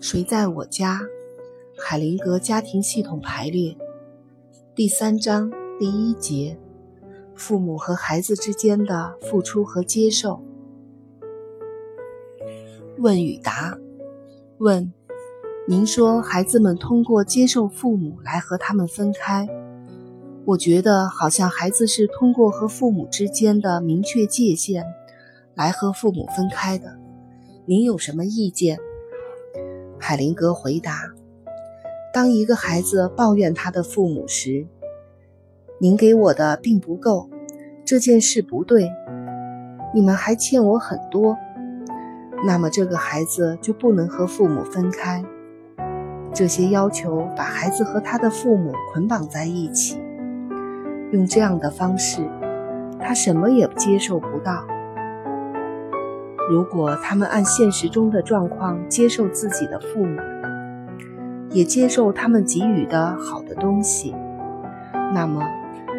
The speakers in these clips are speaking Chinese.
谁在我家？海灵格家庭系统排列第三章第一节：父母和孩子之间的付出和接受。问与答：问，您说孩子们通过接受父母来和他们分开，我觉得好像孩子是通过和父母之间的明确界限来和父母分开的。您有什么意见？海灵格回答：“当一个孩子抱怨他的父母时，您给我的并不够，这件事不对，你们还欠我很多。那么这个孩子就不能和父母分开。这些要求把孩子和他的父母捆绑在一起，用这样的方式，他什么也接受不到。”如果他们按现实中的状况接受自己的父母，也接受他们给予的好的东西，那么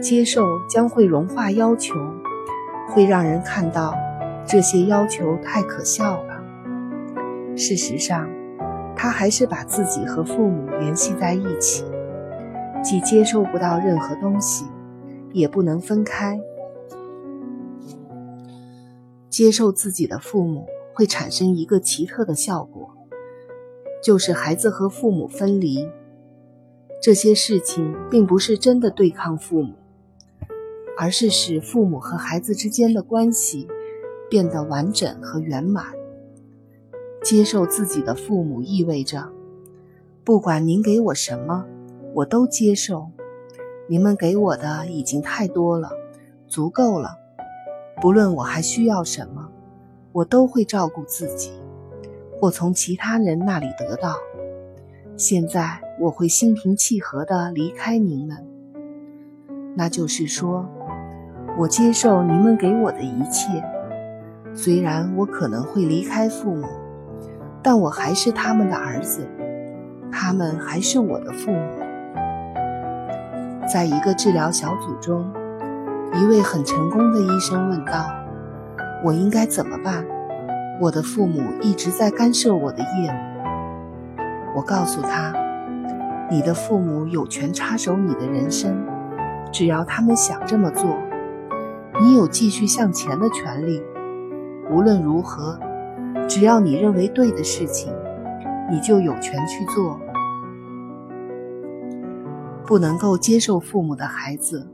接受将会融化要求，会让人看到这些要求太可笑了。事实上，他还是把自己和父母联系在一起，既接受不到任何东西，也不能分开。接受自己的父母会产生一个奇特的效果，就是孩子和父母分离。这些事情并不是真的对抗父母，而是使父母和孩子之间的关系变得完整和圆满。接受自己的父母意味着，不管您给我什么，我都接受。你们给我的已经太多了，足够了。不论我还需要什么，我都会照顾自己，或从其他人那里得到。现在我会心平气和地离开您们，那就是说，我接受你们给我的一切。虽然我可能会离开父母，但我还是他们的儿子，他们还是我的父母。在一个治疗小组中。一位很成功的医生问道：“我应该怎么办？我的父母一直在干涉我的业务。”我告诉他：“你的父母有权插手你的人生，只要他们想这么做。你有继续向前的权利。无论如何，只要你认为对的事情，你就有权去做。不能够接受父母的孩子。”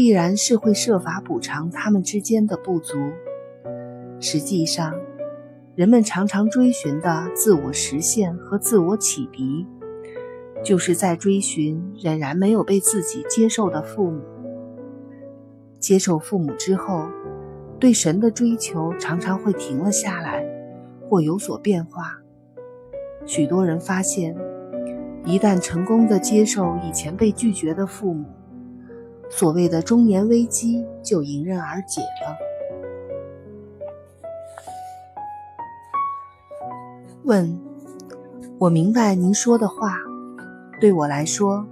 必然是会设法补偿他们之间的不足。实际上，人们常常追寻的自我实现和自我启迪，就是在追寻仍然没有被自己接受的父母。接受父母之后，对神的追求常常会停了下来，或有所变化。许多人发现，一旦成功的接受以前被拒绝的父母，所谓的中年危机就迎刃而解了。问：我明白您说的话。对我来说，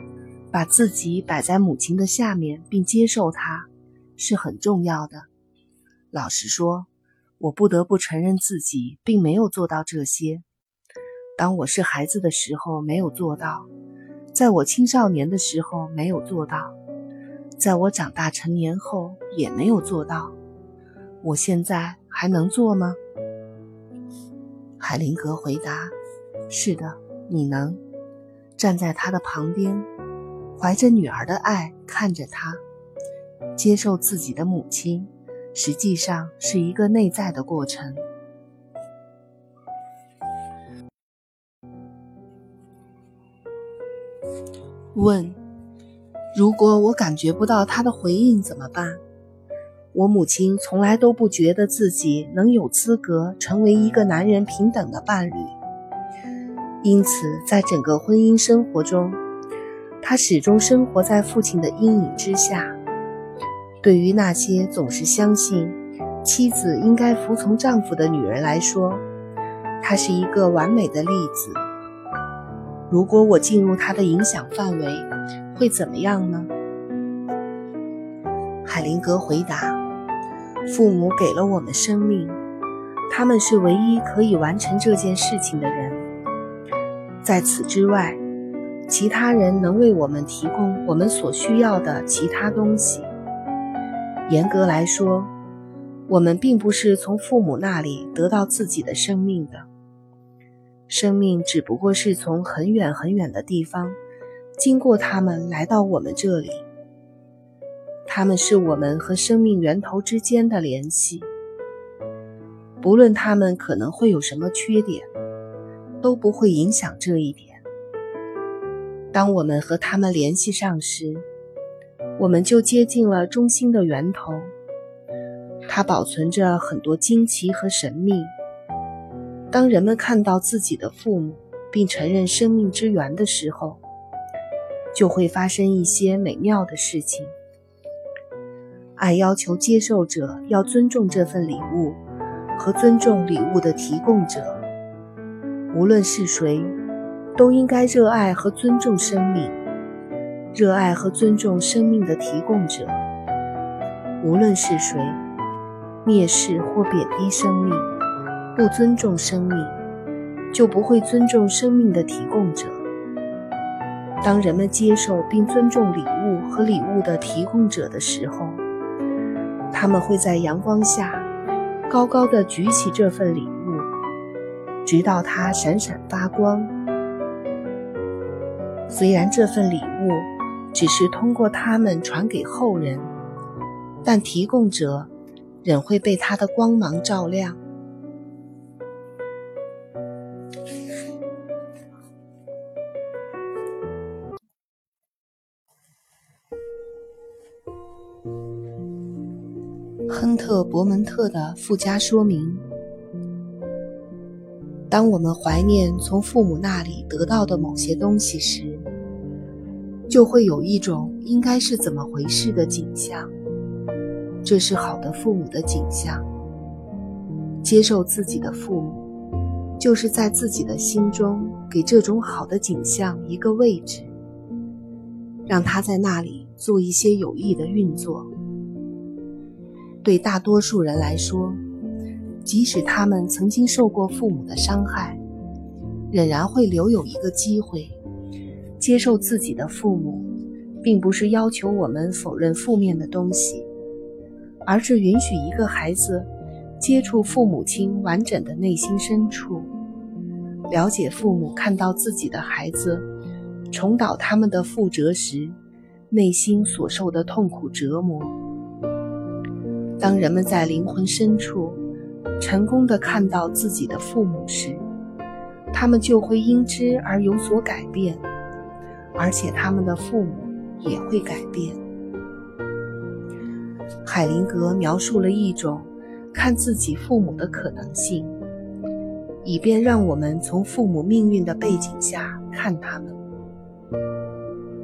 把自己摆在母亲的下面并接受她，是很重要的。老实说，我不得不承认自己并没有做到这些。当我是孩子的时候没有做到，在我青少年的时候没有做到。在我长大成年后也没有做到，我现在还能做吗？海灵格回答：“是的，你能。”站在他的旁边，怀着女儿的爱看着他，接受自己的母亲，实际上是一个内在的过程。问。如果我感觉不到他的回应怎么办？我母亲从来都不觉得自己能有资格成为一个男人平等的伴侣，因此在整个婚姻生活中，她始终生活在父亲的阴影之下。对于那些总是相信妻子应该服从丈夫的女人来说，她是一个完美的例子。如果我进入她的影响范围，会怎么样呢？海灵格回答：“父母给了我们生命，他们是唯一可以完成这件事情的人。在此之外，其他人能为我们提供我们所需要的其他东西。严格来说，我们并不是从父母那里得到自己的生命的。生命只不过是从很远很远的地方，经过他们来到我们这里。他们是我们和生命源头之间的联系。不论他们可能会有什么缺点，都不会影响这一点。当我们和他们联系上时，我们就接近了中心的源头。它保存着很多惊奇和神秘。当人们看到自己的父母，并承认生命之源的时候，就会发生一些美妙的事情。爱要求接受者要尊重这份礼物。和尊重礼物的提供者，无论是谁，都应该热爱和尊重生命。热爱和尊重生命的提供者，无论是谁，蔑视或贬低生命，不尊重生命，就不会尊重生命的提供者。当人们接受并尊重礼物和礼物的提供者的时候，他们会在阳光下。高高的举起这份礼物，直到它闪闪发光。虽然这份礼物只是通过他们传给后人，但提供者仍会被它的光芒照亮。亨特·伯门特的附加说明：当我们怀念从父母那里得到的某些东西时，就会有一种应该是怎么回事的景象。这是好的父母的景象。接受自己的父母，就是在自己的心中给这种好的景象一个位置，让他在那里做一些有益的运作。对大多数人来说，即使他们曾经受过父母的伤害，仍然会留有一个机会接受自己的父母，并不是要求我们否认负面的东西，而是允许一个孩子接触父母亲完整的内心深处，了解父母看到自己的孩子重蹈他们的覆辙时，内心所受的痛苦折磨。当人们在灵魂深处成功的看到自己的父母时，他们就会因之而有所改变，而且他们的父母也会改变。海灵格描述了一种看自己父母的可能性，以便让我们从父母命运的背景下看他们。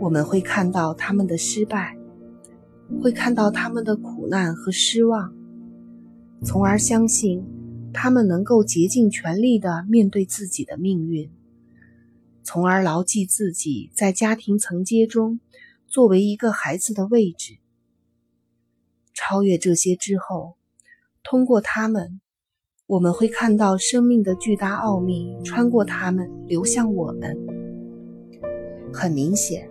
我们会看到他们的失败。会看到他们的苦苦难和失望，从而相信他们能够竭尽全力地面对自己的命运，从而牢记自己在家庭层阶中作为一个孩子的位置。超越这些之后，通过他们，我们会看到生命的巨大奥秘穿过他们流向我们。很明显。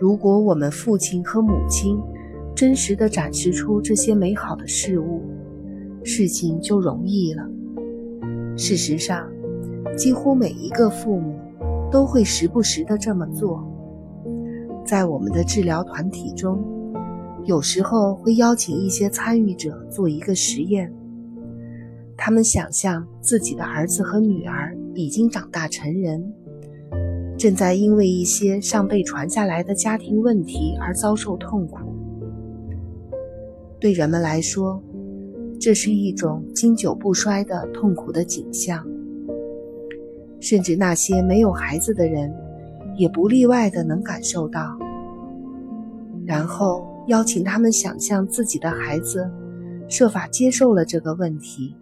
如果我们父亲和母亲真实的展示出这些美好的事物，事情就容易了。事实上，几乎每一个父母都会时不时的这么做。在我们的治疗团体中，有时候会邀请一些参与者做一个实验。他们想象自己的儿子和女儿已经长大成人。正在因为一些尚被传下来的家庭问题而遭受痛苦。对人们来说，这是一种经久不衰的痛苦的景象。甚至那些没有孩子的人，也不例外的能感受到。然后邀请他们想象自己的孩子设法接受了这个问题，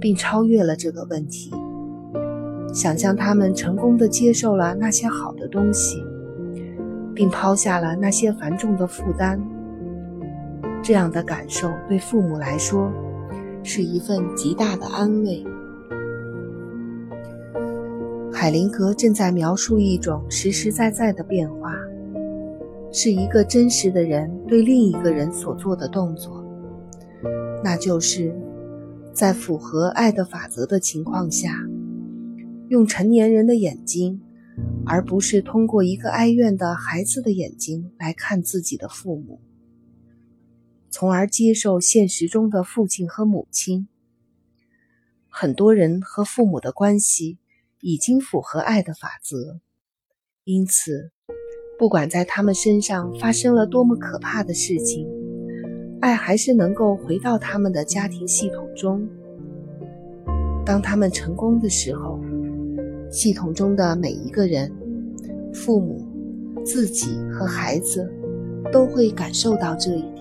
并超越了这个问题。想象他们成功的接受了那些好的东西，并抛下了那些繁重的负担。这样的感受对父母来说，是一份极大的安慰。海灵格正在描述一种实实在在的变化，是一个真实的人对另一个人所做的动作，那就是在符合爱的法则的情况下，用成年人的眼睛，而不是通过一个哀怨的孩子的眼睛来看自己的父母，从而接受现实中的父亲和母亲。很多人和父母的关系。已经符合爱的法则，因此，不管在他们身上发生了多么可怕的事情，爱还是能够回到他们的家庭系统中。当他们成功的时候，系统中的每一个人，父母、自己和孩子，都会感受到这一。